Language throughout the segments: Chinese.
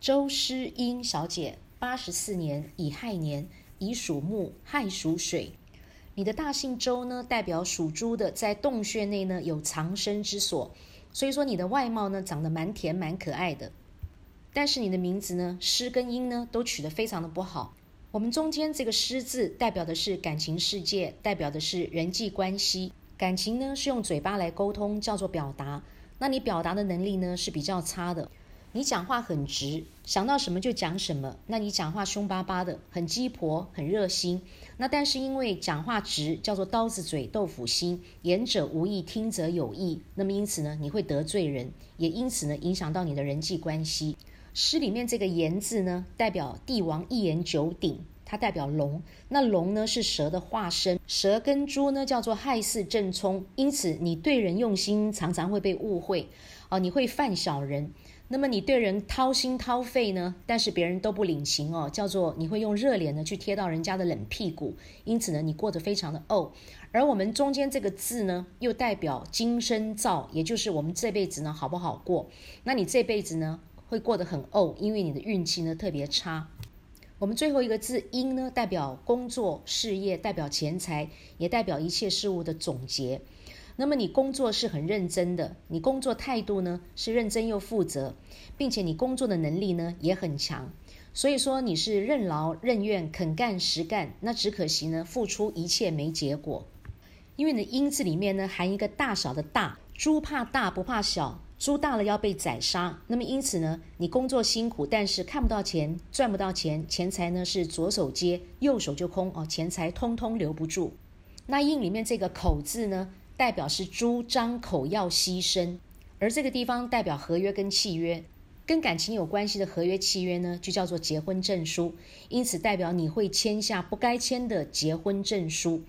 周诗英小姐，八十四年乙亥年，乙属木，亥属水。你的大姓周呢，代表属猪的，在洞穴内呢有藏身之所，所以说你的外貌呢长得蛮甜蛮可爱的。但是你的名字呢，诗跟音呢都取得非常的不好。我们中间这个诗字代表的是感情世界，代表的是人际关系。感情呢是用嘴巴来沟通，叫做表达。那你表达的能力呢是比较差的。你讲话很直，想到什么就讲什么。那你讲话凶巴巴的，很鸡婆，很热心。那但是因为讲话直，叫做刀子嘴豆腐心，言者无意，听者有意。那么因此呢，你会得罪人，也因此呢影响到你的人际关系。诗里面这个言字呢，代表帝王一言九鼎，它代表龙。那龙呢是蛇的化身，蛇跟猪呢叫做害巳正冲。因此你对人用心，常常会被误会。哦，你会犯小人。那么你对人掏心掏肺呢，但是别人都不领情哦，叫做你会用热脸呢去贴到人家的冷屁股，因此呢你过得非常的怄。而我们中间这个字呢，又代表今生造，也就是我们这辈子呢好不好过？那你这辈子呢会过得很怄，因为你的运气呢特别差。我们最后一个字阴呢，代表工作事业，代表钱财，也代表一切事物的总结。那么你工作是很认真的，你工作态度呢是认真又负责，并且你工作的能力呢也很强，所以说你是任劳任怨、肯干实干。那只可惜呢，付出一切没结果，因为你的阴字里面呢含一个大小的大，猪怕大不怕小，猪大了要被宰杀。那么因此呢，你工作辛苦，但是看不到钱，赚不到钱，钱财呢是左手接，右手就空哦，钱财通通留不住。那印里面这个口字呢？代表是猪张口要牺牲，而这个地方代表合约跟契约，跟感情有关系的合约契约呢，就叫做结婚证书。因此代表你会签下不该签的结婚证书。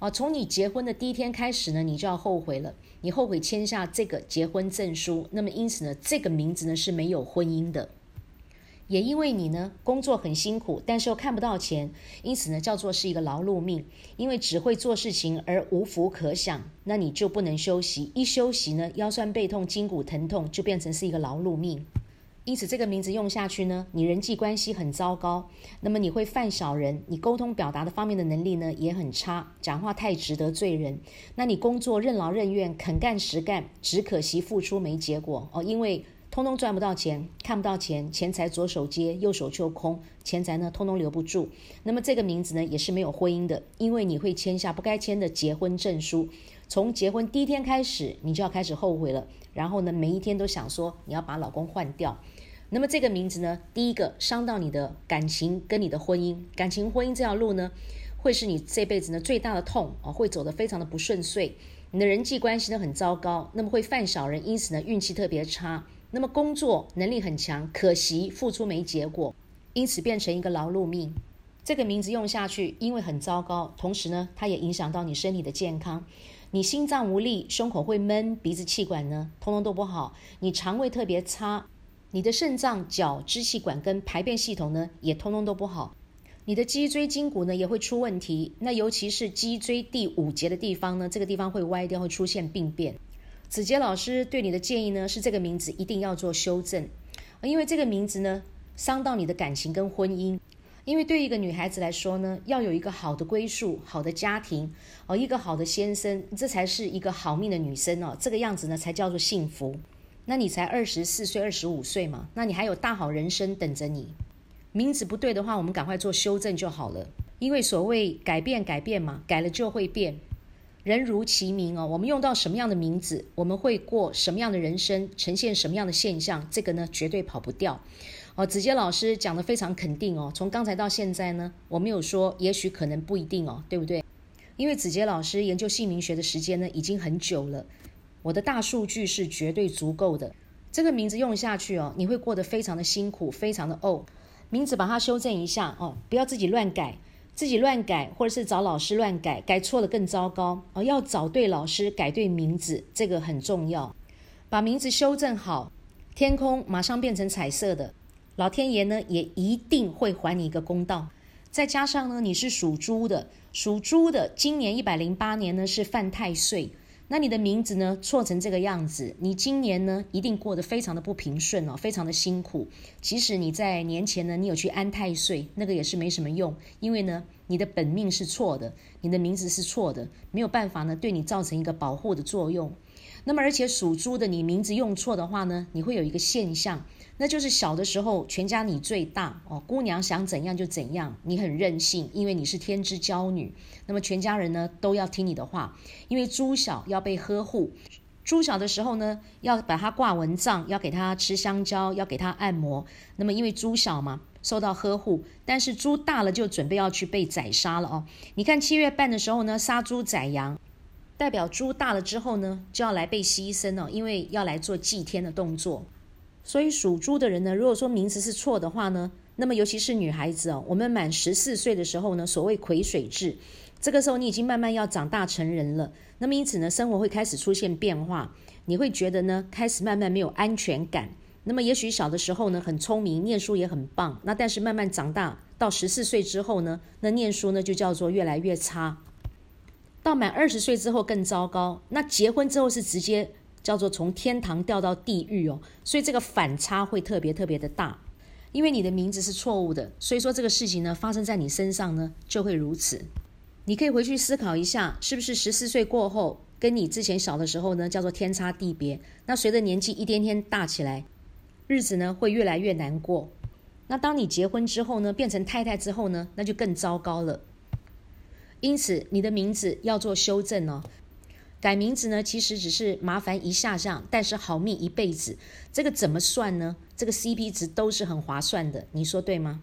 啊，从你结婚的第一天开始呢，你就要后悔了，你后悔签下这个结婚证书。那么因此呢，这个名字呢是没有婚姻的。也因为你呢工作很辛苦，但是又看不到钱，因此呢叫做是一个劳碌命。因为只会做事情而无福可享，那你就不能休息。一休息呢腰酸背痛、筋骨疼痛，就变成是一个劳碌命。因此这个名字用下去呢，你人际关系很糟糕。那么你会犯小人，你沟通表达的方面的能力呢也很差，讲话太直得罪人。那你工作任劳任怨、肯干实干，只可惜付出没结果哦，因为。通通赚不到钱，看不到钱，钱财左手接，右手就空，钱财呢通通留不住。那么这个名字呢也是没有婚姻的，因为你会签下不该签的结婚证书。从结婚第一天开始，你就要开始后悔了。然后呢，每一天都想说你要把老公换掉。那么这个名字呢，第一个伤到你的感情跟你的婚姻，感情婚姻这条路呢，会是你这辈子呢最大的痛啊，会走得非常的不顺遂。你的人际关系呢很糟糕，那么会犯小人，因此呢运气特别差。那么工作能力很强，可惜付出没结果，因此变成一个劳碌命。这个名字用下去，因为很糟糕，同时呢，它也影响到你身体的健康。你心脏无力，胸口会闷，鼻子气管呢，通通都不好。你肠胃特别差，你的肾脏、脚、支气管跟排便系统呢，也通通都不好。你的脊椎筋骨呢，也会出问题。那尤其是脊椎第五节的地方呢，这个地方会歪掉，会出现病变。子杰老师对你的建议呢，是这个名字一定要做修正，因为这个名字呢伤到你的感情跟婚姻。因为对一个女孩子来说呢，要有一个好的归宿、好的家庭哦，一个好的先生，这才是一个好命的女生哦。这个样子呢，才叫做幸福。那你才二十四岁、二十五岁嘛，那你还有大好人生等着你。名字不对的话，我们赶快做修正就好了。因为所谓改变，改变嘛，改了就会变。人如其名哦，我们用到什么样的名字，我们会过什么样的人生，呈现什么样的现象，这个呢绝对跑不掉。哦，子杰老师讲的非常肯定哦，从刚才到现在呢，我没有说也许可能不一定哦，对不对？因为子杰老师研究姓名学的时间呢已经很久了，我的大数据是绝对足够的。这个名字用下去哦，你会过得非常的辛苦，非常的哦。名字把它修正一下哦，不要自己乱改。自己乱改，或者是找老师乱改，改错了更糟糕哦。要找对老师，改对名字，这个很重要。把名字修正好，天空马上变成彩色的。老天爷呢，也一定会还你一个公道。再加上呢，你是属猪的，属猪的今年一百零八年呢是犯太岁，那你的名字呢错成这个样子，你今年呢一定过得非常的不平顺哦，非常的辛苦。即使你在年前呢，你有去安太岁，那个也是没什么用，因为呢你的本命是错的，你的名字是错的，没有办法呢对你造成一个保护的作用。那么而且属猪的，你名字用错的话呢，你会有一个现象。那就是小的时候，全家你最大哦，姑娘想怎样就怎样，你很任性，因为你是天之娇女。那么全家人呢都要听你的话，因为猪小要被呵护。猪小的时候呢，要把它挂蚊帐，要给它吃香蕉，要给它按摩。那么因为猪小嘛，受到呵护。但是猪大了就准备要去被宰杀了哦。你看七月半的时候呢，杀猪宰羊，代表猪大了之后呢，就要来被牺牲哦，因为要来做祭天的动作。所以属猪的人呢，如果说名字是错的话呢，那么尤其是女孩子哦，我们满十四岁的时候呢，所谓癸水制，这个时候你已经慢慢要长大成人了。那么因此呢，生活会开始出现变化，你会觉得呢，开始慢慢没有安全感。那么也许小的时候呢，很聪明，念书也很棒。那但是慢慢长大到十四岁之后呢，那念书呢就叫做越来越差。到满二十岁之后更糟糕。那结婚之后是直接。叫做从天堂掉到地狱哦，所以这个反差会特别特别的大，因为你的名字是错误的，所以说这个事情呢发生在你身上呢就会如此。你可以回去思考一下，是不是十四岁过后跟你之前小的时候呢叫做天差地别？那随着年纪一天天大起来，日子呢会越来越难过。那当你结婚之后呢，变成太太之后呢，那就更糟糕了。因此，你的名字要做修正哦。改名字呢，其实只是麻烦一下下，但是好命一辈子，这个怎么算呢？这个 CP 值都是很划算的，你说对吗？